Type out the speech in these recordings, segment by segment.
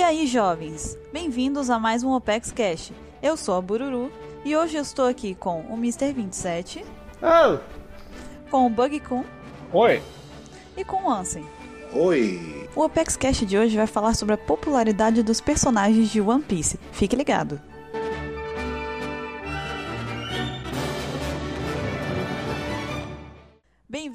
E aí, jovens? Bem-vindos a mais um OPEX Cash. Eu sou a Bururu e hoje eu estou aqui com o Mr. 27, Oh! com o Bug Kun Oi! e com o Ansem. Oi! O Opex Cash de hoje vai falar sobre a popularidade dos personagens de One Piece. Fique ligado.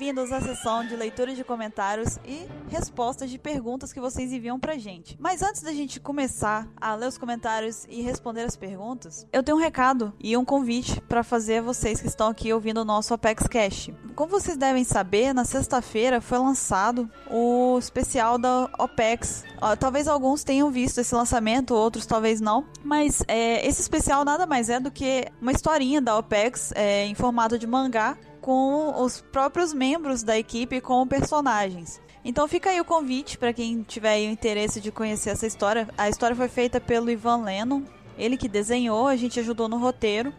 Bem-vindos à sessão de leitura de comentários e respostas de perguntas que vocês enviam pra gente. Mas antes da gente começar a ler os comentários e responder as perguntas, eu tenho um recado e um convite para fazer a vocês que estão aqui ouvindo o nosso Apex Cash. Como vocês devem saber, na sexta-feira foi lançado o especial da OPEX. Talvez alguns tenham visto esse lançamento, outros talvez não. Mas é, esse especial nada mais é do que uma historinha da OPEX é, em formato de mangá com os próprios membros da equipe como personagens. Então fica aí o convite para quem tiver o interesse de conhecer essa história. A história foi feita pelo Ivan Lennon, ele que desenhou, a gente ajudou no roteiro.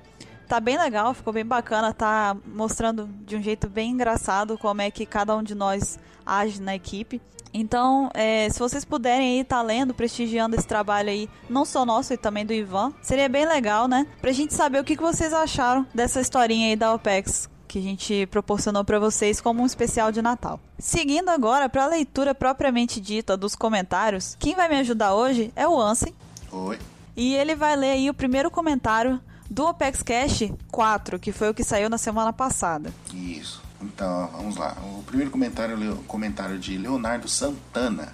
Tá bem legal, ficou bem bacana, tá mostrando de um jeito bem engraçado como é que cada um de nós age na equipe. Então, é, se vocês puderem aí estar tá lendo, prestigiando esse trabalho aí, não só nosso e também do Ivan, seria bem legal, né? Pra gente saber o que, que vocês acharam dessa historinha aí da OPEX que a gente proporcionou para vocês como um especial de Natal. Seguindo agora para a leitura propriamente dita dos comentários, quem vai me ajudar hoje é o Ansem. Oi! E ele vai ler aí o primeiro comentário do Opex Cash 4, que foi o que saiu na semana passada. Isso. Então, vamos lá. O primeiro comentário é o comentário de Leonardo Santana,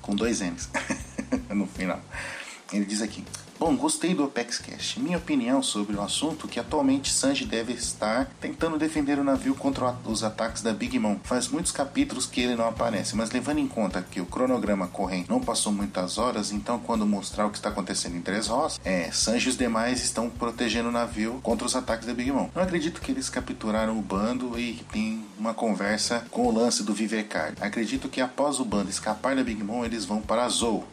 com dois N's no final. Ele diz aqui: Bom, gostei do Apex Cash. Minha opinião sobre o assunto é que atualmente Sanji deve estar tentando defender o navio contra os ataques da Big Mom. Faz muitos capítulos que ele não aparece, mas levando em conta que o cronograma corrente não passou muitas horas, então quando mostrar o que está acontecendo em Dressrosa, é, Sanji e os demais estão protegendo o navio contra os ataques da Big Mom. Não acredito que eles capturaram o bando e tem uma conversa com o lance do Vivecard. Acredito que após o bando escapar da Big Mom, eles vão para Zou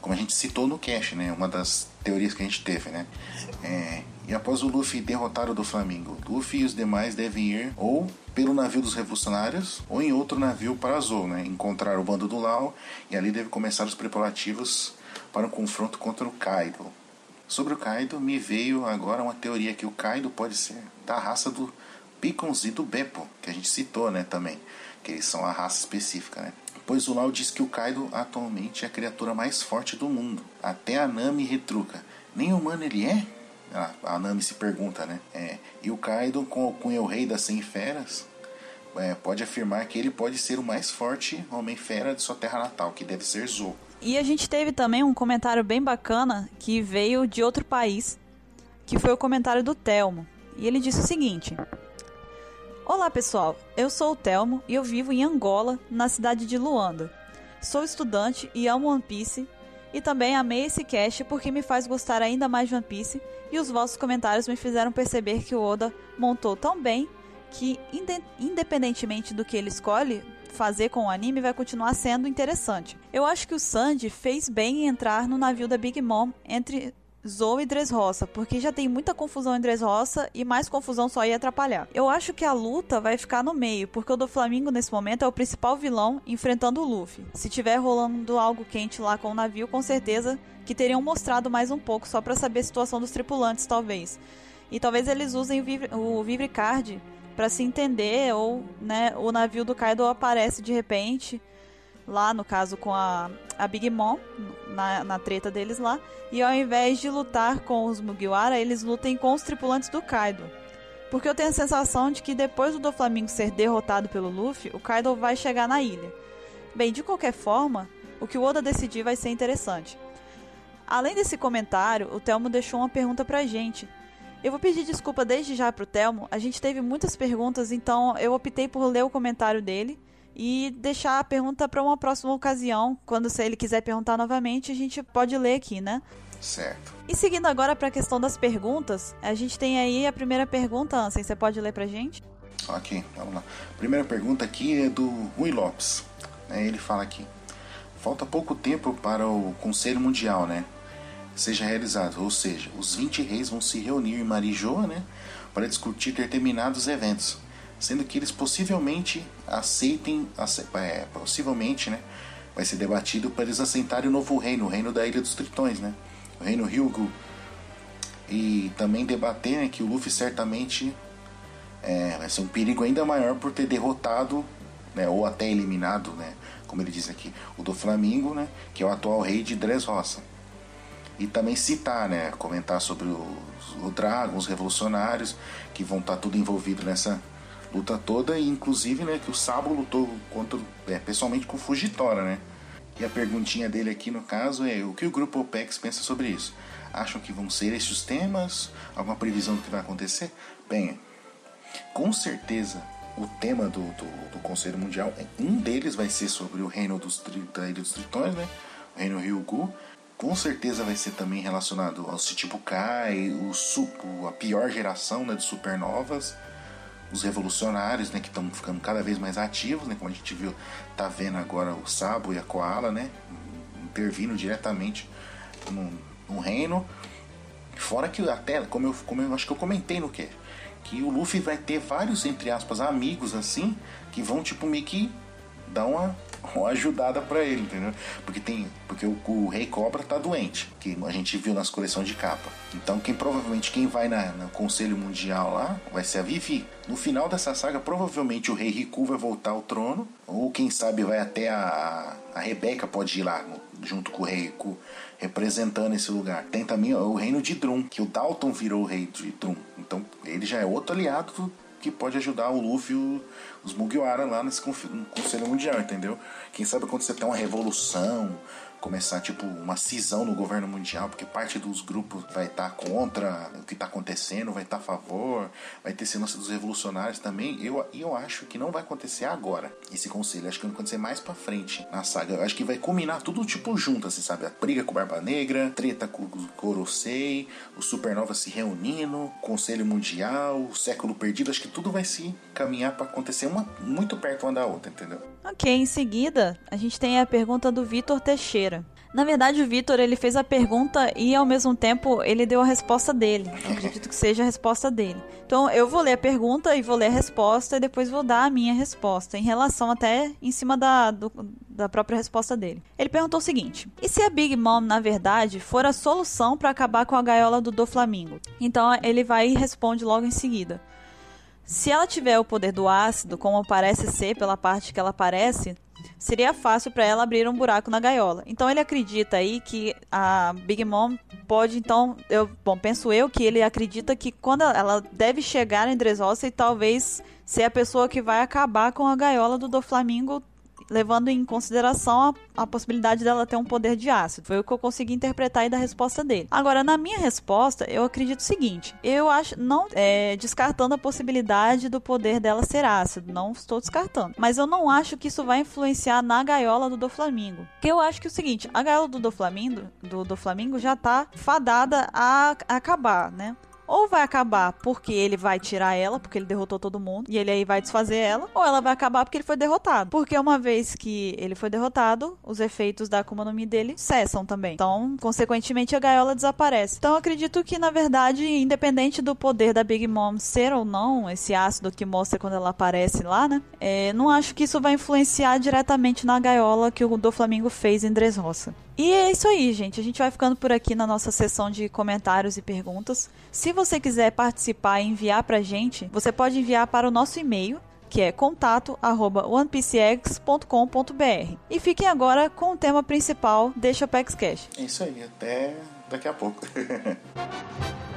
como a gente citou no cache, né? Uma das teorias que a gente teve, né? É, e após o Luffy derrotar o do Flamengo, Luffy e os demais devem ir ou pelo navio dos revolucionários ou em outro navio para Azul, né? Encontrar o bando do Lau e ali deve começar os preparativos para um confronto contra o Kaido. Sobre o Kaido, me veio agora uma teoria que o Kaido pode ser da raça do Pickles e do Beppo, que a gente citou, né, também, que eles são a raça específica, né? Pois o Lau diz que o Kaido atualmente é a criatura mais forte do mundo. Até a Nami retruca. Nem humano ele é? Ah, a Nami se pergunta, né? É, e o Kaido, com, o Rei das 100 Feras, é, pode afirmar que ele pode ser o mais forte Homem-Fera de sua terra natal, que deve ser Zou. E a gente teve também um comentário bem bacana que veio de outro país, que foi o comentário do Telmo. E ele disse o seguinte: Olá pessoal, eu sou o Telmo e eu vivo em Angola, na cidade de Luanda. Sou estudante e amo One Piece e também amei esse cast porque me faz gostar ainda mais de One Piece e os vossos comentários me fizeram perceber que o Oda montou tão bem que independentemente do que ele escolhe fazer com o anime vai continuar sendo interessante. Eu acho que o Sandy fez bem em entrar no navio da Big Mom entre Zou e Dressrosa, porque já tem muita confusão em Dressrosa e mais confusão só ia atrapalhar. Eu acho que a luta vai ficar no meio, porque o do Flamengo nesse momento é o principal vilão enfrentando o Luffy. Se tiver rolando algo quente lá com o navio, com certeza que teriam mostrado mais um pouco só para saber a situação dos tripulantes, talvez. E talvez eles usem o Vivre Card para se entender ou, né, o navio do Kaido aparece de repente lá no caso com a, a Big Mom, na, na treta deles lá, e ao invés de lutar com os Mugiwara, eles lutem com os tripulantes do Kaido. Porque eu tenho a sensação de que depois do Doflamingo ser derrotado pelo Luffy, o Kaido vai chegar na ilha. Bem, de qualquer forma, o que o Oda decidir vai ser interessante. Além desse comentário, o Telmo deixou uma pergunta pra gente. Eu vou pedir desculpa desde já pro Telmo, a gente teve muitas perguntas, então eu optei por ler o comentário dele e deixar a pergunta para uma próxima ocasião. Quando se ele quiser perguntar novamente, a gente pode ler aqui, né? Certo. E seguindo agora para a questão das perguntas, a gente tem aí a primeira pergunta, Ansem, você pode ler pra gente? Ok, vamos lá. Primeira pergunta aqui é do Rui Lopes. É, ele fala aqui: falta pouco tempo para o Conselho Mundial, né? Seja realizado, ou seja, os 20 reis vão se reunir em Marijoa, né? Para discutir determinados eventos sendo que eles possivelmente aceitem, é, possivelmente, né, vai ser debatido para eles assentarem o novo reino, o reino da Ilha dos Tritões, né? O reino Hyugu. E também debater né, que o Luffy certamente é, vai ser um perigo ainda maior por ter derrotado, né, ou até eliminado, né, como ele diz aqui, o do Flamengo, né, que é o atual rei de Dressrosa. E também citar, né, comentar sobre os, o Dragon, os revolucionários, que vão estar tá tudo envolvido nessa luta toda, e inclusive né, que o Sabo lutou contra, é, pessoalmente com o Fujitora, né. E a perguntinha dele aqui no caso é o que o grupo OPEX pensa sobre isso? Acham que vão ser esses temas? Alguma previsão do que vai acontecer? Bem, com certeza o tema do, do, do, Conselho Mundial, um deles vai ser sobre o reino dos, da Ilha dos Tritões, né? o reino Ryugu. Com certeza vai ser também relacionado ao Chichibukai, o, a pior geração né, de supernovas, os revolucionários né, que estão ficando cada vez mais ativos, né, como a gente viu, tá vendo agora o Sabo e a Koala, né, intervindo diretamente no, no reino. Fora que até, como eu, como eu acho que eu comentei no que que o Luffy vai ter vários, entre aspas, amigos assim, que vão tipo meio que dar uma, uma ajudada para ele, entendeu? Porque tem, porque o, o, Rei Cobra tá doente, que a gente viu nas coleções de capa. Então quem provavelmente quem vai na, no Conselho Mundial lá vai ser a Vivi. No final dessa saga, provavelmente o Rei Riku vai voltar ao trono, ou quem sabe vai até a, a Rebeca pode ir lá junto com o Rei Riku representando esse lugar. Tem também o reino de Drum, que o Dalton virou o rei de Drum. Então ele já é outro aliado que pode ajudar o Luffy e os Mugiwara lá nesse Conselho Mundial, entendeu? Quem sabe quando você uma revolução, começar tipo uma cisão no governo mundial, porque parte dos grupos vai estar tá contra o que está acontecendo, vai estar tá a favor, vai ter esse dos revolucionários também. Eu, eu acho que não vai acontecer agora esse conselho, acho que vai acontecer mais para frente na saga. Eu acho que vai culminar tudo tipo junto, assim, sabe? A briga com Barba Negra, treta com o Gorosei, o Supernova se reunindo, Conselho Mundial, o Século Perdido, acho que tudo vai se caminhar para acontecer uma muito perto uma da outra, entendeu? Ok, em seguida, a gente tem a pergunta do Vitor Teixeira. Na verdade, o Vitor ele fez a pergunta e ao mesmo tempo ele deu a resposta dele. Eu acredito que seja a resposta dele. Então eu vou ler a pergunta e vou ler a resposta e depois vou dar a minha resposta em relação até em cima da, do, da própria resposta dele. Ele perguntou o seguinte: e se a Big Mom na verdade for a solução para acabar com a gaiola do do Flamingo? Então ele vai e responde logo em seguida. Se ela tiver o poder do ácido, como parece ser pela parte que ela parece, seria fácil para ela abrir um buraco na gaiola. Então ele acredita aí que a Big Mom pode então, eu, bom, penso eu que ele acredita que quando ela deve chegar em Dressrosa e talvez ser a pessoa que vai acabar com a gaiola do Doflamingo levando em consideração a, a, possibilidade dela ter um poder de ácido. Foi o que eu consegui interpretar aí da resposta dele. Agora, na minha resposta, eu acredito o seguinte: eu acho, não é, descartando a possibilidade do poder dela ser ácido, não estou descartando. Mas eu não acho que isso vai influenciar na gaiola do Doflamingo. Porque eu acho que é o seguinte: a gaiola do Doflamingo, do, do já tá fadada a, a acabar, né? Ou vai acabar porque ele vai tirar ela, porque ele derrotou todo mundo, e ele aí vai desfazer ela, ou ela vai acabar porque ele foi derrotado. Porque uma vez que ele foi derrotado, os efeitos da Akuma no Mi dele cessam também. Então, consequentemente, a gaiola desaparece. Então, acredito que, na verdade, independente do poder da Big Mom ser ou não, esse ácido que mostra quando ela aparece lá, né? É, não acho que isso vai influenciar diretamente na gaiola que o do Flamengo fez em Dressrosa. E é isso aí, gente. A gente vai ficando por aqui na nossa sessão de comentários e perguntas. Se você quiser participar e enviar pra gente, você pode enviar para o nosso e-mail, que é contato@onepcx.com.br. E fiquem agora com o tema principal deste Apex Cash. É isso aí, até daqui a pouco.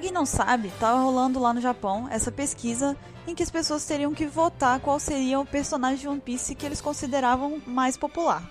Pra quem não sabe, tava rolando lá no Japão essa pesquisa em que as pessoas teriam que votar qual seria o personagem de One Piece que eles consideravam mais popular.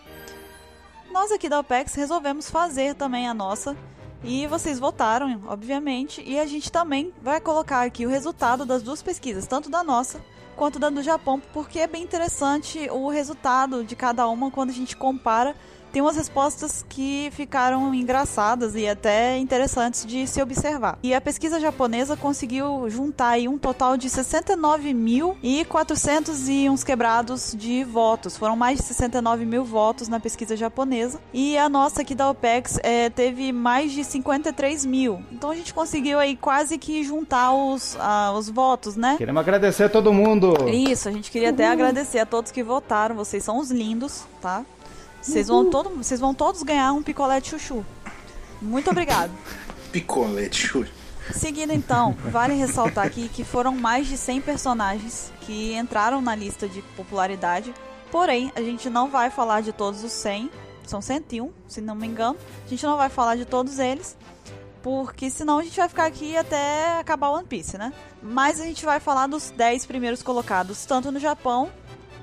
Nós aqui da OPEX resolvemos fazer também a nossa e vocês votaram, obviamente, e a gente também vai colocar aqui o resultado das duas pesquisas, tanto da nossa quanto da do Japão, porque é bem interessante o resultado de cada uma quando a gente compara tem umas respostas que ficaram engraçadas e até interessantes de se observar. E a pesquisa japonesa conseguiu juntar aí um total de 69.400 e uns quebrados de votos. Foram mais de 69 mil votos na pesquisa japonesa. E a nossa aqui da OPEX é, teve mais de 53 mil. Então a gente conseguiu aí quase que juntar os, uh, os votos, né? Queremos agradecer a todo mundo. Isso, a gente queria até agradecer a todos que votaram. Vocês são os lindos, tá? Vocês vão, todo, vocês vão todos ganhar um picolé de chuchu. Muito obrigado. picolé de chuchu. Seguindo então, vale ressaltar aqui que foram mais de 100 personagens que entraram na lista de popularidade. Porém, a gente não vai falar de todos os 100, são 101, se não me engano. A gente não vai falar de todos eles, porque senão a gente vai ficar aqui até acabar One Piece, né? Mas a gente vai falar dos 10 primeiros colocados, tanto no Japão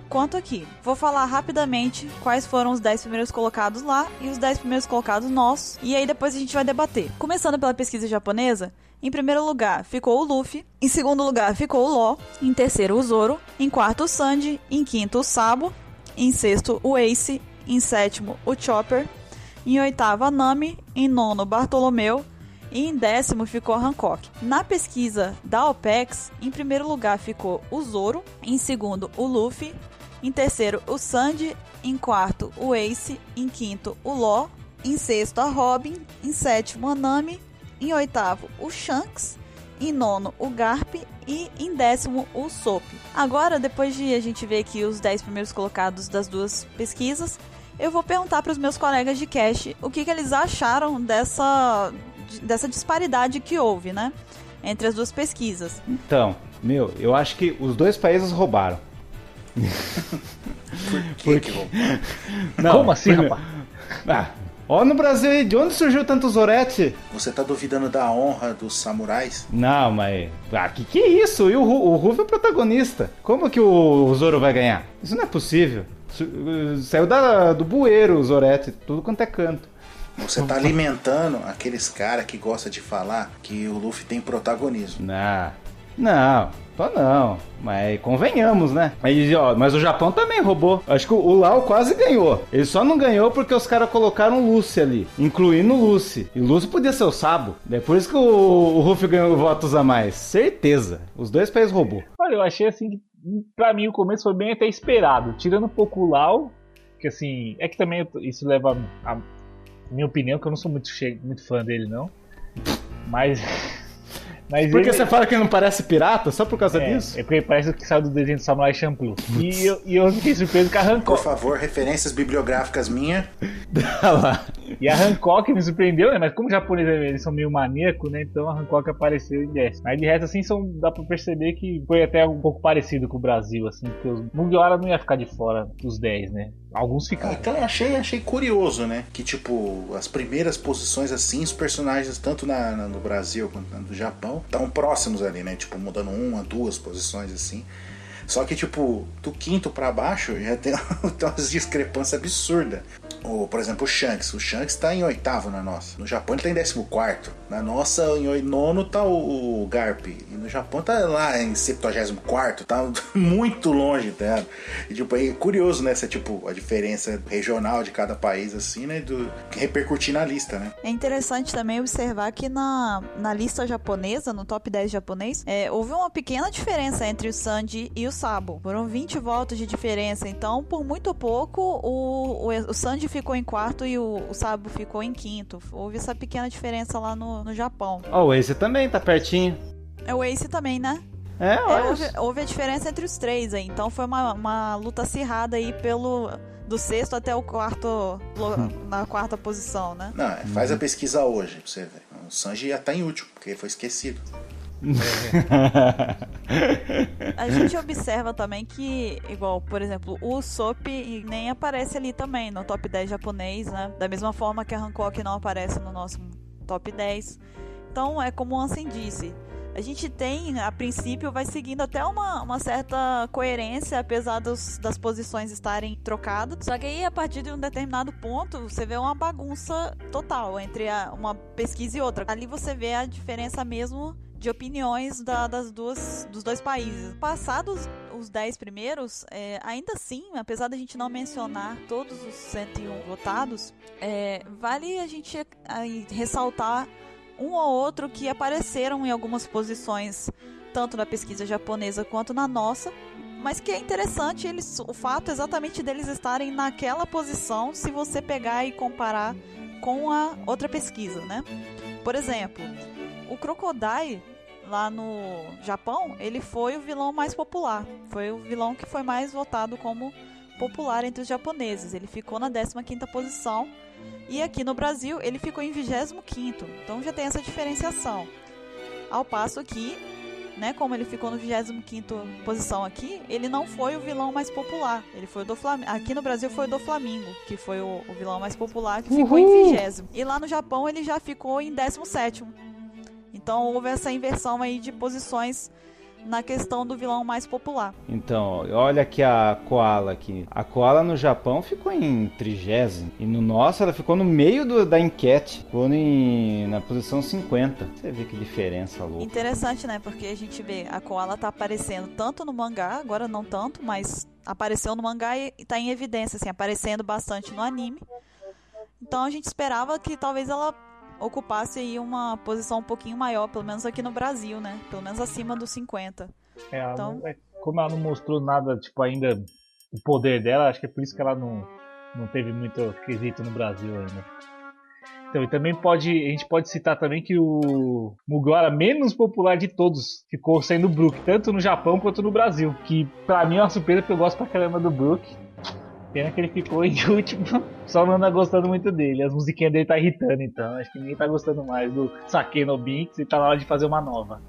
quanto aqui. Vou falar rapidamente quais foram os 10 primeiros colocados lá e os 10 primeiros colocados nossos, e aí depois a gente vai debater. Começando pela pesquisa japonesa, em primeiro lugar ficou o Luffy, em segundo lugar ficou o Law, em terceiro o Zoro, em quarto o Sanji, em quinto o Sabo, em sexto o Ace, em sétimo o Chopper, em oitavo a Nami, em nono Bartolomeu, e em décimo ficou Hancock. Na pesquisa da OPEX, em primeiro lugar ficou o Zoro, em segundo o Luffy, em terceiro, o Sandy. Em quarto, o Ace. Em quinto, o Law. Em sexto, a Robin. Em sétimo, a Nami. Em oitavo, o Shanks. Em nono, o Garp. E em décimo, o Sop. Agora, depois de a gente ver aqui os 10 primeiros colocados das duas pesquisas, eu vou perguntar para os meus colegas de cash o que, que eles acharam dessa, dessa disparidade que houve, né? Entre as duas pesquisas. Então, meu, eu acho que os dois países roubaram. Por que, Porque... que Não, Como assim, rapaz? Ah, Ó no Brasil de onde surgiu tanto Zorete? Você tá duvidando da honra dos samurais? Não, mas. Ah, que que é isso? E o, o Ruff é o protagonista. Como que o, o Zoro vai ganhar? Isso não é possível. Saiu da, do bueiro o Zorete, tudo quanto é canto. Você tá alimentando aqueles caras que gostam de falar que o Luffy tem protagonismo. Não, não. Tô não, mas convenhamos, né? Mas, ó, mas o Japão também roubou. Acho que o Lau quase ganhou. Ele só não ganhou porque os caras colocaram Lucy ali, incluindo Lucy. E Lucy podia ser o Sabo. É por isso que o, o ganhou votos a mais. Certeza. Os dois países roubou. Olha, eu achei assim que pra mim o começo foi bem até esperado. Tirando um pouco o Lau, que assim, é que também isso leva a minha opinião, que eu não sou muito, muito fã dele, não. Mas Mas porque ele... você fala que ele não parece pirata só por causa é, disso? É porque parece que saiu do desenho do Samurai Champloo. E eu, e eu fiquei surpreso com a Hancock. Por favor, referências bibliográficas minha. e a Hancock me surpreendeu, né? Mas como os japoneses eles são meio maníaco, né? Então a Hancock apareceu em 10. Mas de resto, assim, são, dá pra perceber que foi até um pouco parecido com o Brasil, assim, porque os Mugiwara não ia ficar de fora dos 10, né? Alguns ficaram. Então eu achei, achei curioso, né? Que tipo, as primeiras posições assim, os personagens, tanto na, na no Brasil quanto no Japão, estão próximos ali, né? Tipo, mudando uma, duas posições assim. Só que, tipo, do quinto para baixo já tem, umas discrepâncias absurdas. O, por exemplo, o Shanks. O Shanks tá em oitavo na nossa. No Japão ele tá em décimo quarto. Na nossa, em nono tá o, o Garp. E no Japão tá lá em 74, tá muito longe, tá? E tipo, é curioso, né? Essa, tipo, a diferença regional de cada país, assim, né? Do, repercutir na lista, né? É interessante também observar que na, na lista japonesa, no top 10 japonês, é, houve uma pequena diferença entre o Sanji e o Sabo. Foram 20 votos de diferença. Então, por muito pouco, o, o, o Sanji ficou em quarto e o, o Sabo ficou em quinto. Houve essa pequena diferença lá no, no Japão. Ó, oh, o Ace também tá pertinho. É o Ace também, né? É, é houve, houve, a diferença entre os três aí. Então foi uma, uma luta acirrada aí pelo do sexto até o quarto hum. na quarta posição, né? Não, faz a pesquisa hoje pra você ver. O Sanji já tá em último, porque foi esquecido. a gente observa também que, igual, por exemplo, o Sop nem aparece ali também no top 10 japonês, né? Da mesma forma que a Hancock não aparece no nosso top 10. Então, é como o Ansem disse, a gente tem, a princípio, vai seguindo até uma, uma certa coerência, apesar dos, das posições estarem trocadas. Só que aí, a partir de um determinado ponto, você vê uma bagunça total entre a, uma pesquisa e outra. Ali você vê a diferença mesmo de opiniões da, das duas, dos dois países. Passados os 10 primeiros, é, ainda assim, apesar da gente não mencionar todos os 101 votados, é, vale a gente aí, ressaltar um ou outro que apareceram em algumas posições, tanto na pesquisa japonesa quanto na nossa, mas que é interessante eles, o fato exatamente deles estarem naquela posição se você pegar e comparar com a outra pesquisa, né? Por exemplo, o Crocodile lá no Japão, ele foi o vilão mais popular. Foi o vilão que foi mais votado como popular entre os japoneses. Ele ficou na 15ª posição e aqui no Brasil ele ficou em 25º. Então já tem essa diferenciação. Ao passo que, né, como ele ficou no 25º posição aqui, ele não foi o vilão mais popular. Ele foi do Flamengo. Aqui no Brasil foi o do Flamengo, que foi o, o vilão mais popular, que ficou em 20 E lá no Japão ele já ficou em 17º. Então houve essa inversão aí de posições na questão do vilão mais popular. Então, olha aqui a Koala aqui. A Koala no Japão ficou em trigésimo. E no nosso ela ficou no meio do, da enquete. Ficou em, na posição 50. Você vê que diferença louca. Interessante, né? Porque a gente vê a Koala tá aparecendo tanto no mangá, agora não tanto, mas apareceu no mangá e tá em evidência, assim, aparecendo bastante no anime. Então a gente esperava que talvez ela ocupasse aí uma posição um pouquinho maior, pelo menos aqui no Brasil, né? Pelo menos acima dos 50. É, então... É, como ela não mostrou nada, tipo, ainda o poder dela, acho que é por isso que ela não, não teve muito quesito no Brasil ainda. Então, e também pode, a gente pode citar também que o Mugiwara menos popular de todos ficou sendo o Brook, tanto no Japão quanto no Brasil, que pra mim é uma surpresa porque eu gosto pra caramba do Brook. Pena que ele ficou em último, só não anda gostando muito dele. As musiquinhas dele tá irritando, então. Acho que ninguém tá gostando mais do Sake no Binks e tá na hora de fazer uma nova.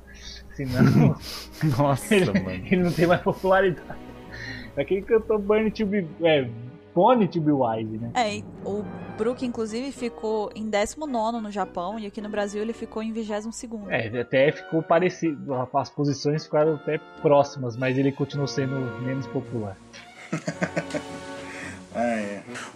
Senão. Nossa, ele, mano. ele não tem mais popularidade. Daquele cantor Burn to be. É, Pony to be wise, né? É, o Brook, inclusive, ficou em 19 no Japão e aqui no Brasil ele ficou em 22. É, até ficou parecido. As posições ficaram até próximas, mas ele continuou sendo menos popular.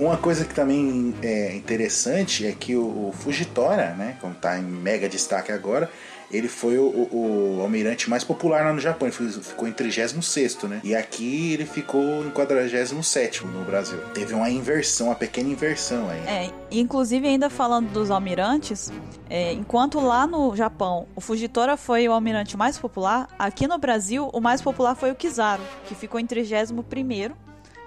Uma coisa que também é interessante é que o, o Fujitora, né, como está em mega destaque agora, ele foi o, o, o, almirante mais popular lá no Japão. Ele foi, ficou em 36, né? E aqui ele ficou em 47 no Brasil. Teve uma inversão, uma pequena inversão aí. É, inclusive ainda falando dos almirantes, é, enquanto lá no Japão o Fujitora foi o almirante mais popular, aqui no Brasil o mais popular foi o Kizaru, que ficou em 31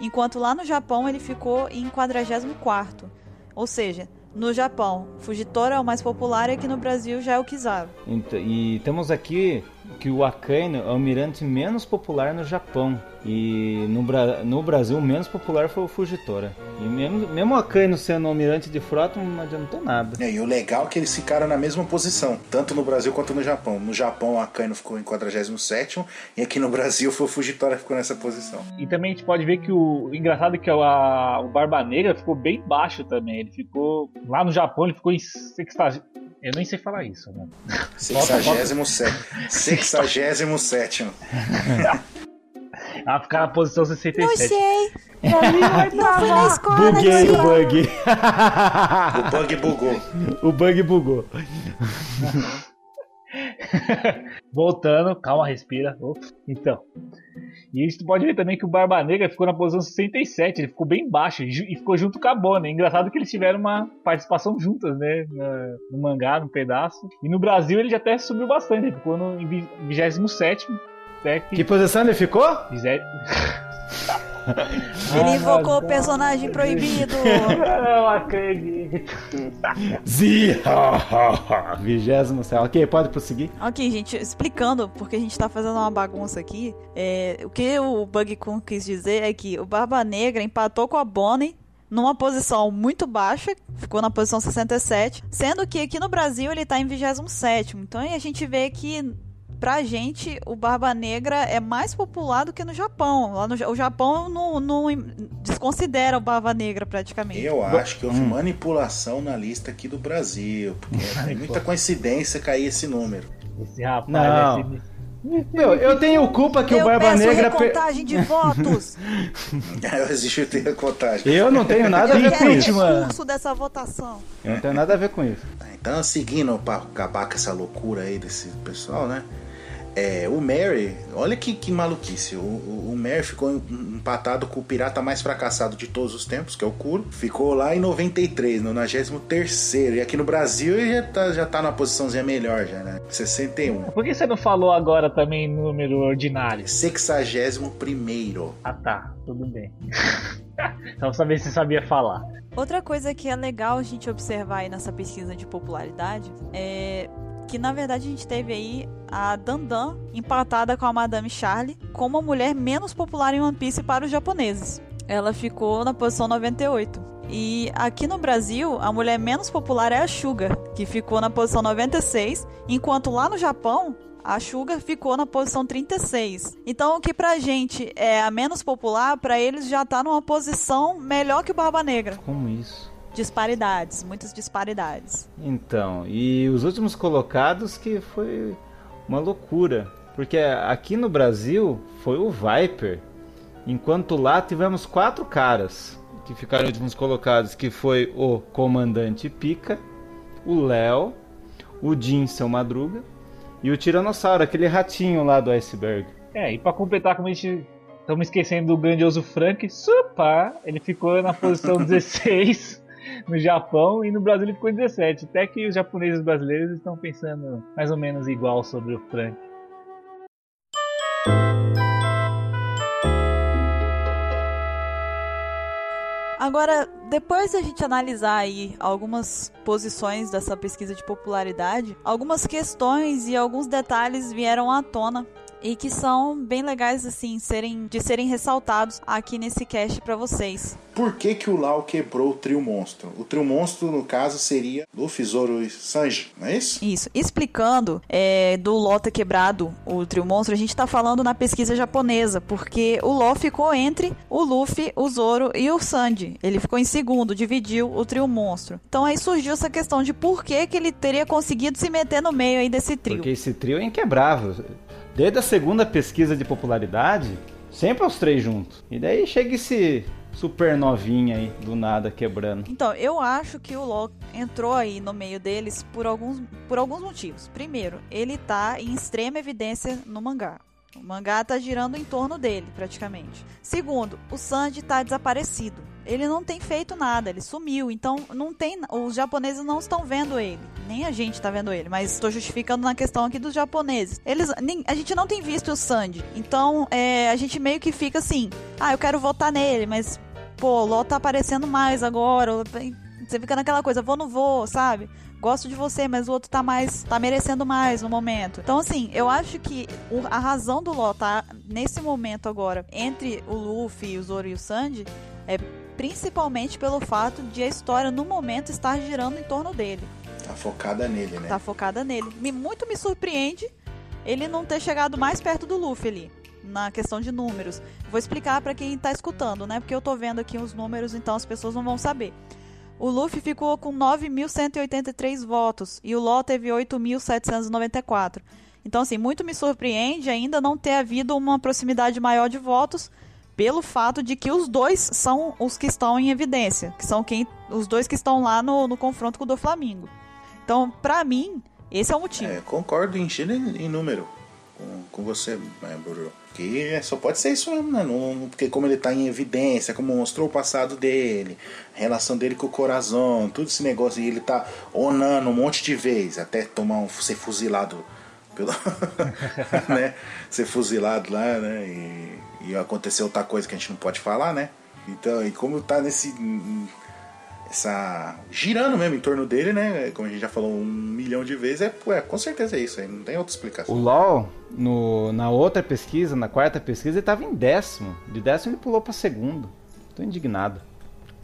enquanto lá no Japão ele ficou em 44 Ou seja, no Japão, Fujitora é o mais popular e aqui no Brasil já é o Kizaru. Então, e temos aqui que o Akainu é o almirante menos popular no Japão. E no, Bra no Brasil, o menos popular foi o Fujitora. E mesmo, mesmo o Akainu sendo almirante de frota, não adiantou nada. É, e o legal é que eles ficaram na mesma posição, tanto no Brasil quanto no Japão. No Japão, o Akainu ficou em 47 e aqui no Brasil foi o Fujitora que ficou nessa posição. E também a gente pode ver que o, o engraçado é que a, o Barba Negra ficou bem baixo também. Ele ficou. Lá no Japão, ele ficou em 60. Eu nem sei falar isso, né? 67. 67. Ah, ficar na posição 67. Não sei. Não fui na escola. Buguei o bug. o bug bugou. O bug bugou. Voltando, calma, respira. Ops. Então. E gente pode ver também que o Barba Negra ficou na posição 67, ele ficou bem baixo e ficou junto com a Bonnie. Engraçado que eles tiveram uma participação juntas, né? No mangá, no pedaço. E no Brasil ele já até subiu bastante, ele ficou no 27. Que... que posição ele ficou? Ele invocou o personagem proibido. Não acredito. Zia! Vigésimo céu. Ok, pode prosseguir. Ok, gente, explicando, porque a gente tá fazendo uma bagunça aqui. É, o que o Bug Kun quis dizer é que o Barba Negra empatou com a Bonnie numa posição muito baixa, ficou na posição 67, sendo que aqui no Brasil ele tá em 27. Então a gente vê que pra gente, o Barba Negra é mais popular do que no Japão. Lá no o Japão não, não desconsidera o Barba Negra praticamente. Eu acho que houve hum. manipulação na lista aqui do Brasil. Porque é muita coincidência cair esse número. Esse rapaz, não. Esse... Meu, eu tenho culpa que eu o Barba peço Negra. recontagem de votos. Eu exijo ter a contagem. Eu não tenho nada a eu ver com isso. mano. dessa votação. Eu não tenho nada a ver com isso. Então, seguindo pra acabar com essa loucura aí desse pessoal, né? É, o Mary, olha que, que maluquice. O, o, o Mary ficou em- empatado com o pirata mais fracassado de todos os tempos, que é o Kuro. Ficou lá em 93, no 93. E aqui no Brasil ele já tá, já tá numa posição's melhor, já, né? 61. Por que você não falou agora também número ordinário? 61. Ah tá, tudo bem. Só pra saber se sabia falar. Outra coisa que é legal a gente observar aí nessa pesquisa de popularidade é que na verdade a gente teve aí a Dandan empatada com a Madame Charlie como a mulher menos popular em One Piece para os japoneses. Ela ficou na posição 98. E aqui no Brasil, a mulher menos popular é a Sugar, que ficou na posição 96, enquanto lá no Japão, a Sugar ficou na posição 36. Então, o que pra gente é a menos popular, pra eles já tá numa posição melhor que o Barba Negra. Como isso? Disparidades, muitas disparidades. Então, e os últimos colocados que foi uma loucura. Porque aqui no Brasil foi o Viper. Enquanto lá tivemos quatro caras que ficaram últimos colocados, que foi o Comandante Pica, o Léo, o Jim Seu Madruga e o Tiranossauro, aquele ratinho lá do iceberg. É, e pra completar, como a gente. Estamos esquecendo do grandioso Frank, supa! Ele ficou na posição 16 no Japão e no Brasil ele ficou em 17. Até que os japoneses brasileiros estão pensando mais ou menos igual sobre o Frank. Agora, depois da gente analisar aí algumas posições dessa pesquisa de popularidade, algumas questões e alguns detalhes vieram à tona e que são bem legais assim serem de serem ressaltados aqui nesse cast para vocês. Por que, que o Lau quebrou o trio monstro? O trio monstro, no caso, seria Luffy, Zoro e Sanji, não é isso? Isso. Explicando é, do Ló ter quebrado o trio monstro, a gente tá falando na pesquisa japonesa, porque o Ló ficou entre o Luffy, o Zoro e o Sanji. Ele ficou em segundo, dividiu o trio monstro. Então aí surgiu essa questão de por que, que ele teria conseguido se meter no meio aí desse trio. Porque esse trio é inquebrável. Desde a segunda pesquisa de popularidade, sempre os três juntos. E daí chega esse super novinha aí, do nada, quebrando. Então, eu acho que o Law entrou aí no meio deles por alguns, por alguns motivos. Primeiro, ele tá em extrema evidência no mangá. O mangá tá girando em torno dele, praticamente. Segundo, o Sanji tá desaparecido. Ele não tem feito nada, ele sumiu. Então, não tem. Os japoneses não estão vendo ele. Nem a gente tá vendo ele, mas estou justificando na questão aqui dos japoneses. Eles, nem, a gente não tem visto o Sanji. Então, é, a gente meio que fica assim: ah, eu quero votar nele, mas pô, o LOL tá aparecendo mais agora. Você fica naquela coisa, vou não vou, sabe? Gosto de você, mas o outro tá mais. tá merecendo mais no momento. Então, assim, eu acho que a razão do LOL tá nesse momento agora entre o Luffy, o Zoro e o Sanji é principalmente pelo fato de a história no momento estar girando em torno dele. Tá focada nele, né? Tá focada nele. Me, muito me surpreende ele não ter chegado mais perto do Luffy ali. Na questão de números. Vou explicar pra quem tá escutando, né? Porque eu tô vendo aqui os números, então as pessoas não vão saber. O Luffy ficou com 9.183 votos e o Law teve 8.794. Então, assim, muito me surpreende ainda não ter havido uma proximidade maior de votos pelo fato de que os dois são os que estão em evidência, que são quem, os dois que estão lá no, no confronto com o do Flamengo. Então, pra mim, esse é o motivo. É, concordo em gênero e número com, com você, né, Buru. Que é, só pode ser isso mesmo, né? Não- porque como ele tá em evidência, como mostrou o passado dele, a relação dele com o coração, tudo esse negócio, e ele tá onando um monte de vezes, até tomar um, ser fuzilado pelo. né? Ser fuzilado lá, né? E, e aconteceu outra coisa que a gente não pode falar, né? Então, e como tá nesse. Essa. girando mesmo em torno dele, né? Como a gente já falou um milhão de vezes, é, é com certeza é isso aí, não tem outra O explicação. LoL, no, na outra pesquisa, na quarta pesquisa, ele tava em décimo. De décimo ele pulou para segundo. Tô indignado.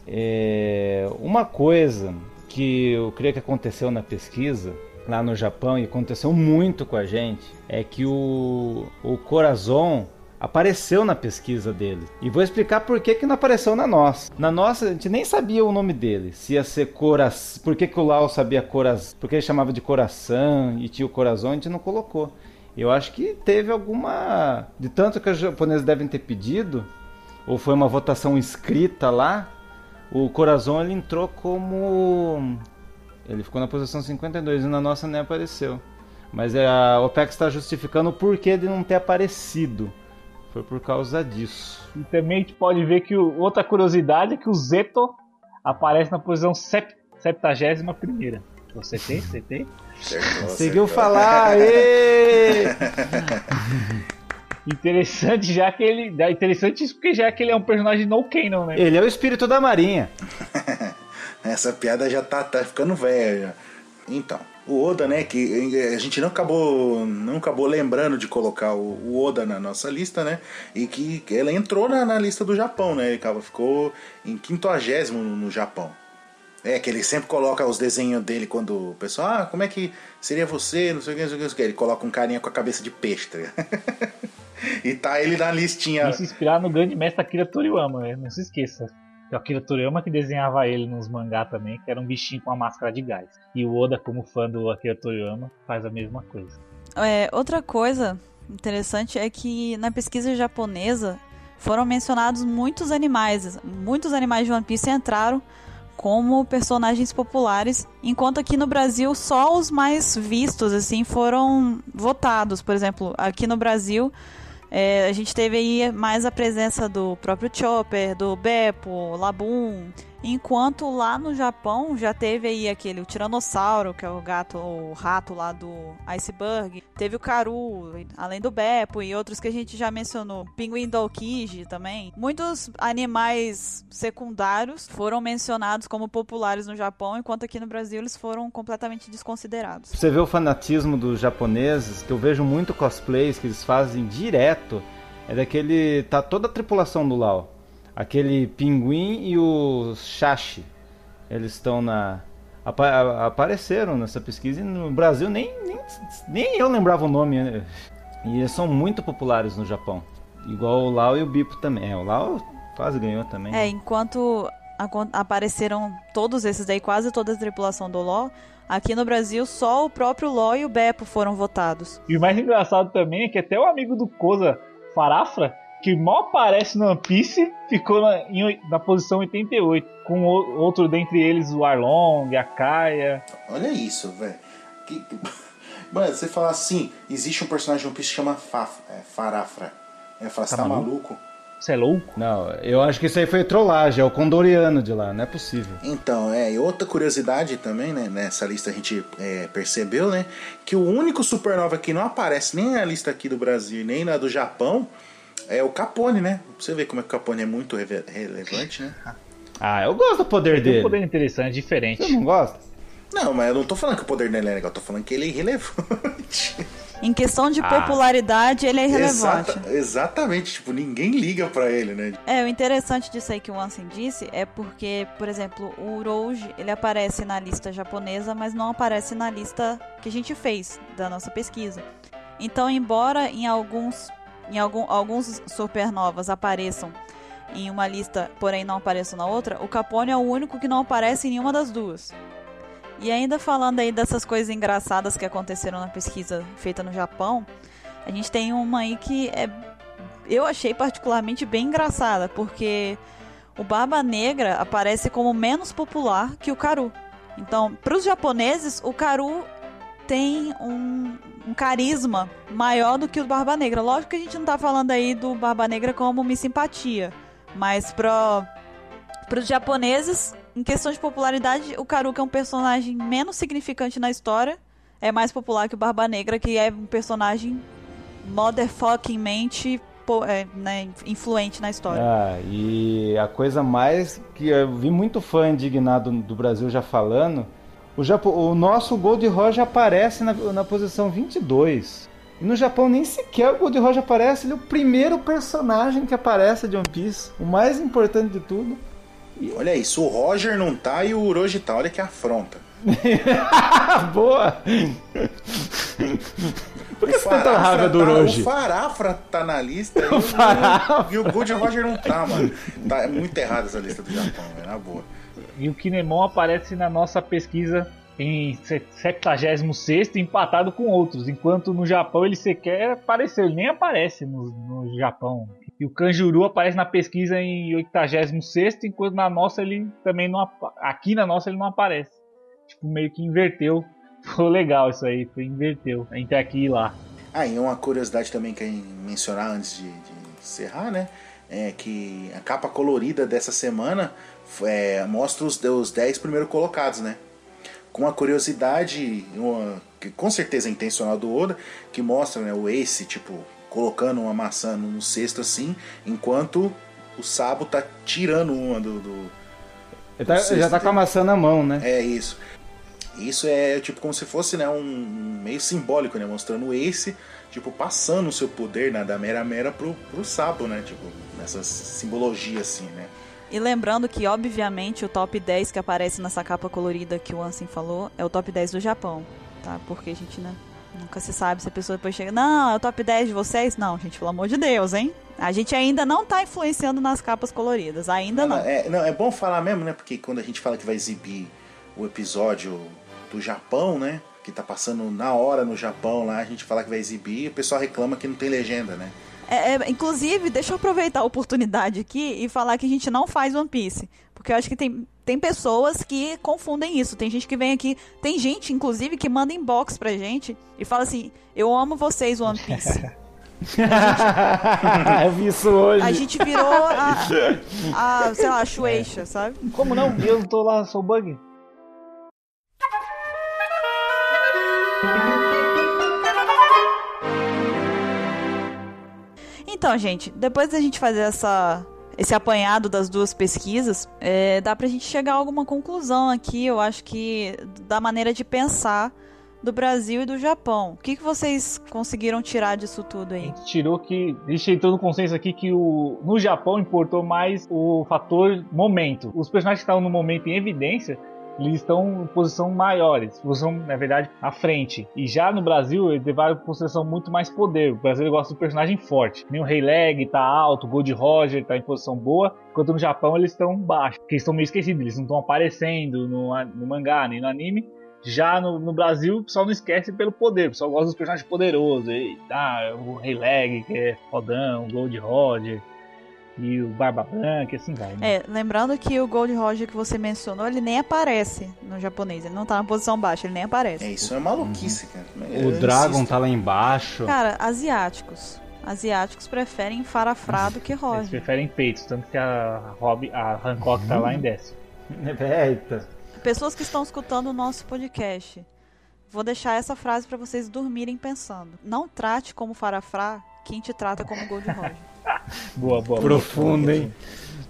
É, uma coisa que eu creio que aconteceu na pesquisa, lá no Japão, e aconteceu muito com a gente, é que o, o Corazon apareceu na pesquisa dele. E vou explicar por que, que não apareceu na nossa. Na nossa, a gente nem sabia o nome dele. Se ia ser Coração. Por que, que o Lau sabia Coração? Porque ele chamava de Coração e tinha o Corazon, a gente não colocou. Eu acho que teve alguma. De tanto que os japoneses devem ter pedido, ou foi uma votação escrita lá, o Corazon ele entrou como. Ele ficou na posição 52 e na nossa nem apareceu. Mas é, a OPEC está justificando o porquê de não ter aparecido. Foi por causa disso. E também a gente pode ver que o, outra curiosidade é que o Zeto aparece na posição 71 primeira. Você tem? Você tem? Conseguiu falar! Interessante, já que ele. Interessante isso porque já que ele é um personagem no canon, né? Ele é o espírito da marinha. Essa piada já tá, tá ficando velha. Então, o Oda, né, que a gente não acabou, não acabou lembrando de colocar o, Oda na nossa lista, né, e que ela entrou na, na lista do Japão, né, ele ficou em quinquagésimo no, no Japão. É, que ele sempre coloca os desenhos dele quando o pessoal, ah, como é que seria você, não sei o que, não sei o que, não sei o que. ele coloca um carinha com a cabeça de peixe, tá E tá ele na listinha. E se inspirar no grande mestre Akira Toriyama, né? não se esqueça. É o Akira Toriyama que desenhava ele nos mangá também, que era um bichinho com uma máscara de gás. E o Oda, como fã do Akira Toriyama, faz a mesma coisa. É, outra coisa interessante é que na pesquisa japonesa foram mencionados muitos animais. Muitos animais de One Piece entraram como personagens populares, enquanto aqui no Brasil só os mais vistos assim foram votados. Por exemplo, aqui no Brasil é, a gente teve aí mais a presença do próprio Chopper, do Beppo, Labum, Enquanto lá no Japão já teve aí aquele o Tiranossauro, que é o gato, o rato lá do Iceberg. Teve o Karu, além do Beppo e outros que a gente já mencionou. Pinguim Dokiji também. Muitos animais secundários foram mencionados como populares no Japão, enquanto aqui no Brasil eles foram completamente desconsiderados. Você vê o fanatismo dos japoneses, que eu vejo muito cosplays que eles fazem direto. É daquele. tá toda a tripulação do Lau aquele pinguim e o Shashi. Eles estão na. Apa apareceram nessa pesquisa e no Brasil nem, nem, nem eu lembrava o nome. Né? E eles são muito populares no Japão. Igual o Lau e o Bipo também. É, o Lau quase ganhou também. É, enquanto apareceram todos esses daí, quase toda a tripulação do LoL, aqui no Brasil só o próprio LoL e o Beppo foram votados. E o mais engraçado também é que até o amigo do Koza, Farafra, que mal aparece no One Piece, ficou na, em, na posição 88, com o, outro dentre eles o Arlong, a Kaia. Olha isso, velho. Que... Mano, você fala assim, existe um personagem de One Piece que chama Faf, é, Farafra. Falo, você tá, tá maluco? maluco? Você é louco? Não, eu acho que isso aí foi trollagem, é o Condoriano de lá, não é possível. Então, é, e outra curiosidade também, né, nessa lista a gente é, percebeu, né, que o único supernova que não aparece nem na lista aqui do Brasil, nem na do Japão, é o Capone, né? Você vê como é que o Capone é muito relevante, né? Ah, eu gosto do poder ele dele. Um poder interessante, diferente. Você não gosta? Não, mas eu não tô falando que o poder dele é legal, eu tô falando que ele é irrelevante. Em questão de ah. popularidade, ele é irrelevante. Exata, exatamente, tipo, ninguém liga para ele, né? É, o interessante disso aí que o Ansem disse é porque, por exemplo, o Urouge, ele aparece na lista japonesa, mas não aparece na lista que a gente fez da nossa pesquisa. Então, embora em alguns em algum, alguns supernovas apareçam em uma lista, porém não apareçam na outra, o Capone é o único que não aparece em nenhuma das duas. E ainda falando aí dessas coisas engraçadas que aconteceram na pesquisa feita no Japão, a gente tem uma aí que é, eu achei particularmente bem engraçada, porque o Barba Negra aparece como menos popular que o Karu. Então, para os japoneses, o Karu tem um, um, carisma maior do que o Barba Negra. Lógico que a gente não tá falando aí do Barba Negra como uma simpatia, mas para os japoneses, em questão de popularidade, o Karuka é um personagem menos significante na história, é mais popular que o Barba Negra, que é um personagem motherfuckingmente é, né, influente na história. Ah, e a coisa mais que eu vi muito fã indignado do Brasil já falando o, Japão, o nosso Gold Roger aparece na, na posição 22. E no Japão nem sequer o Gold Roger aparece, ele é o primeiro personagem que aparece de One Piece, o mais importante de tudo. E... Olha isso, o Roger não tá e o Uroji tá, olha que afronta. Boa! Por que o você tá tão raiva do Uroji? Tá, o Farafra tá na lista o e, o, e o Gold Roger não tá, mano. Tá, é muito errado essa lista do Japão, velho, na boa. E o Kinemon aparece na nossa pesquisa em 76 empatado com outros, enquanto no Japão ele sequer apareceu, ele nem aparece no, no Japão. E o Kanjuru aparece na pesquisa em 86 enquanto na nossa ele também não aqui na nossa ele não aparece. Tipo, meio que inverteu. Foi legal isso aí, foi inverteu entre aqui e lá. Ah, e uma curiosidade também que mencionar antes de, de encerrar, né? É que a capa colorida dessa semana é, mostra os, os 10 primeiros colocados, né? Com a curiosidade, uma, que com certeza é intencional do Oda, que mostra né, o Ace, tipo, colocando uma maçã no cesto assim, enquanto o Sabo tá tirando uma do. do, do tá, já tá com a maçã na mão, né? É isso. Isso é tipo como se fosse né, um meio simbólico, né? Mostrando o Ace, tipo, passando o seu poder né, da Mera Mera pro, pro Sabo, né? Tipo, nessa simbologia assim, né? E lembrando que, obviamente, o top 10 que aparece nessa capa colorida que o Ansem falou é o top 10 do Japão, tá? Porque a gente, né? Nunca se sabe se a pessoa depois chega, não, é o top 10 de vocês? Não, gente, pelo amor de Deus, hein? A gente ainda não tá influenciando nas capas coloridas, ainda não. não. É, não, é bom falar mesmo, né? Porque quando a gente fala que vai exibir o episódio do Japão, né? Que tá passando na hora no Japão lá, a gente fala que vai exibir e o pessoal reclama que não tem legenda, né? É, é, inclusive, deixa eu aproveitar a oportunidade aqui e falar que a gente não faz One Piece. Porque eu acho que tem, tem pessoas que confundem isso. Tem gente que vem aqui. Tem gente, inclusive, que manda inbox pra gente e fala assim: Eu amo vocês, One Piece. Gente, eu vi isso hoje. A gente virou a, a sei lá, a Shueisha, sabe? Como não? Eu não tô lá, sou bug. Então, gente, depois da gente fazer essa esse apanhado das duas pesquisas, é, dá pra gente chegar a alguma conclusão aqui, eu acho que da maneira de pensar do Brasil e do Japão. O que, que vocês conseguiram tirar disso tudo aí? A gente tirou que. A gente entrou no consenso aqui que o, no Japão importou mais o fator momento. Os personagens que estavam no momento em evidência eles estão em posição maiores, posição, na verdade, à frente. E já no Brasil, eles levaram em consideração muito mais poder. O Brasil gosta do personagem forte. Nem o Rei Leg tá alto, o Gold Roger tá em posição boa, enquanto no Japão eles estão baixos, porque eles estão meio esquecidos, eles não estão aparecendo no, no mangá nem no anime. Já no, no, Brasil, o pessoal não esquece pelo poder, o pessoal gosta dos personagens poderosos. E, ah, o Rei Leg, que é fodão, o Gold Roger e o Barba Branca, assim vai. Né? É, lembrando que o Gold Roger que você mencionou, ele nem aparece no japonês, ele não tá na posição baixa, ele nem aparece. É, isso é maluquice, cara. Eu o Dragon insisto. tá lá embaixo. Cara, asiáticos. Asiáticos preferem Farafrá do que Roger. Eles preferem peitos, tanto que a, Rob, a Hancock tá lá em décimo. Eita. Pessoas que estão escutando o nosso podcast, vou deixar essa frase para vocês dormirem pensando. Não trate como Farafrá quem te trata como Gold Roger. boa, boa. Profundo, hein?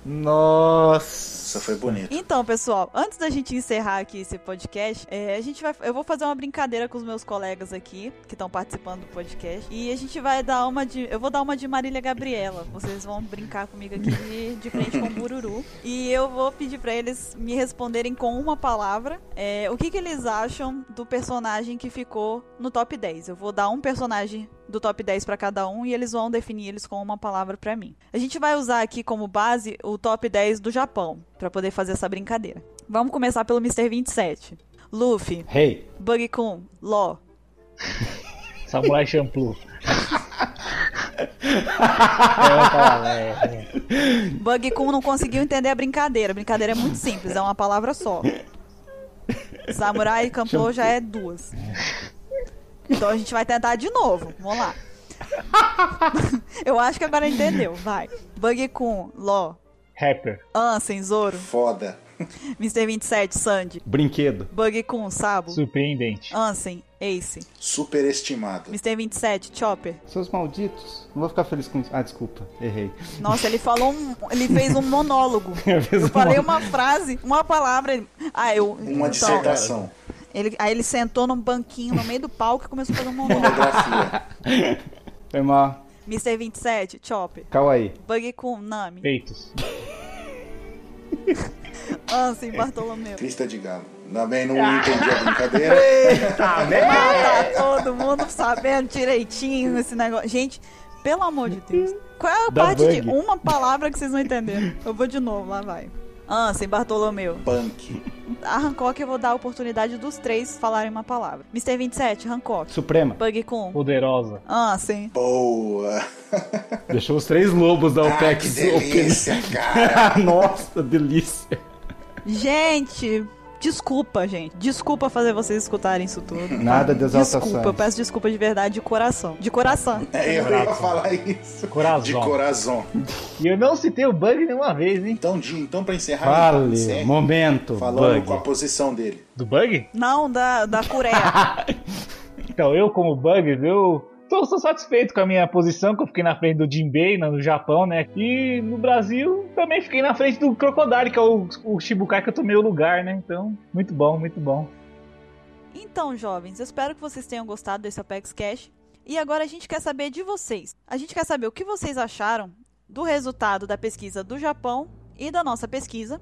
Nossa. Isso foi bonito. Então, pessoal, antes da gente encerrar aqui esse podcast, é, a gente vai, eu vou fazer uma brincadeira com os meus colegas aqui que estão participando do podcast e a gente vai dar uma de, eu vou dar uma de Marília Gabriela. Vocês vão brincar comigo aqui de, de frente com o Bururu e eu vou pedir para eles me responderem com uma palavra é, o que, que eles acham do personagem que ficou no top 10. Eu vou dar um personagem do top 10 para cada um e eles vão definir eles com uma palavra para mim. A gente vai usar aqui como base o top 10 do Japão para poder fazer essa brincadeira. Vamos começar pelo Mr. 27. Luffy. Hey. Bug Kun. Law. Samurai Champloo. Bug Kun não conseguiu entender a brincadeira. A brincadeira é muito simples, é uma palavra só. Samurai e Champloo já é duas. Então a gente vai tentar de novo. Vamos lá. Eu acho que agora entendeu. Vai. Bug com Ló. Rapper. Ansem, Zoro. Foda. Mr. 27, Sandy. Brinquedo. Bug com Sabo. Surpreendente. Ansem, Ace. Superestimado. Mr. 27, Chopper. Seus malditos. Não vou ficar feliz com isso. Ah, desculpa. Errei. Nossa, ele falou um. Ele fez um monólogo. eu, falei uma frase, uma palavra. Ah, eu. Uma então, dissertação. Ele, aí ele sentou num banquinho no meio do palco e começou a fazer um monólogo. Foi mal. Mr. 27, Chopper. Kawaii. Bug com Nami. Peitos. Ansem, Bartolomeu. Crista de galo. Também não ah. entendi a brincadeira. Eita, tá todo mundo sabendo direitinho esse negócio. Gente, pelo amor de Deus. Qual é a da parte bug. de uma palavra que vocês não entenderam? Eu vou de novo, lá vai. Ansem, Bartolomeu. Punk. A Hancock eu vou dar a oportunidade dos três falarem uma palavra. Mr. 27, Hancock. Suprema. Bug com. Poderosa. Ah, sim. Boa! Deixou os três lobos da Ah, OPEX. que delícia, cara! Nossa, delícia. Gente, desculpa, gente. Desculpa fazer vocês escutarem isso tudo. Nada de exaltações. Desculpa, eu peço desculpa de verdade, de coração. De coração. É, eu ia falar isso. Corazon. De coração. E eu não citei o bug nenhuma vez, hein? Então, Di, então pra encerrar, Vale, encerre momento, falando bug. com a posição dele. Do bug? Não, da, da Coreia. Então, eu como bug, eu tô, tô satisfeito com a minha posição, que eu fiquei na frente do Jinbei no Japão, né? E no Brasil também fiquei na frente do Crocodile, que é o, o Shibukai que eu tomei o lugar, né? Então, muito bom, muito bom. Então, jovens, eu espero que vocês tenham gostado desse Apex Cash. E agora a gente quer saber de vocês. A gente quer saber o que vocês acharam do resultado da pesquisa do Japão e da nossa pesquisa.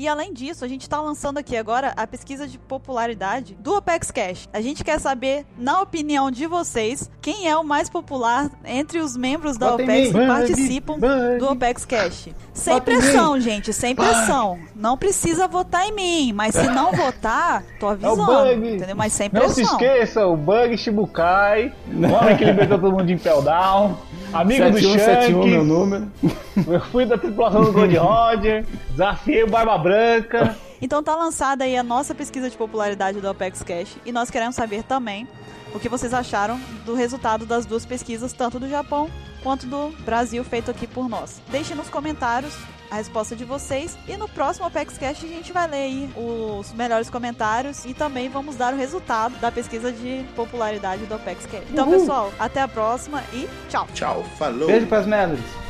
E além disso, a gente está lançando aqui agora a pesquisa de popularidade do Apex Cash. A gente quer saber, na opinião de vocês, quem é o mais popular entre os membros da Opex mim. que participam do Apex Cash. Sem Vota em pressão, gente, sem pressão. Não precisa votar em mim, mas se não votar, tô avisando, bug. entendeu? Mas sem Não se pressão. esqueça, o Bug Shibukai, o homem que libertou todo mundo de Impel Down, amigo do 7171, meu Shanks, número. eu fui da tripulação do Gold Roger, desafiei o Barba Branca. Então tá lançada aí a nossa pesquisa de popularidade do Apex Cash e nós queremos saber também o que vocês acharam do resultado das duas pesquisas, tanto do Japão quanto do Brasil, feito aqui por nós. Deixe nos comentários a resposta de vocês e no próximo Apex Cash a gente vai ler aí os melhores comentários e também vamos dar o resultado da pesquisa de popularidade do Apex Cash. Então, pessoal, até a próxima e tchau! Tchau, falou! Beijo pras melodies.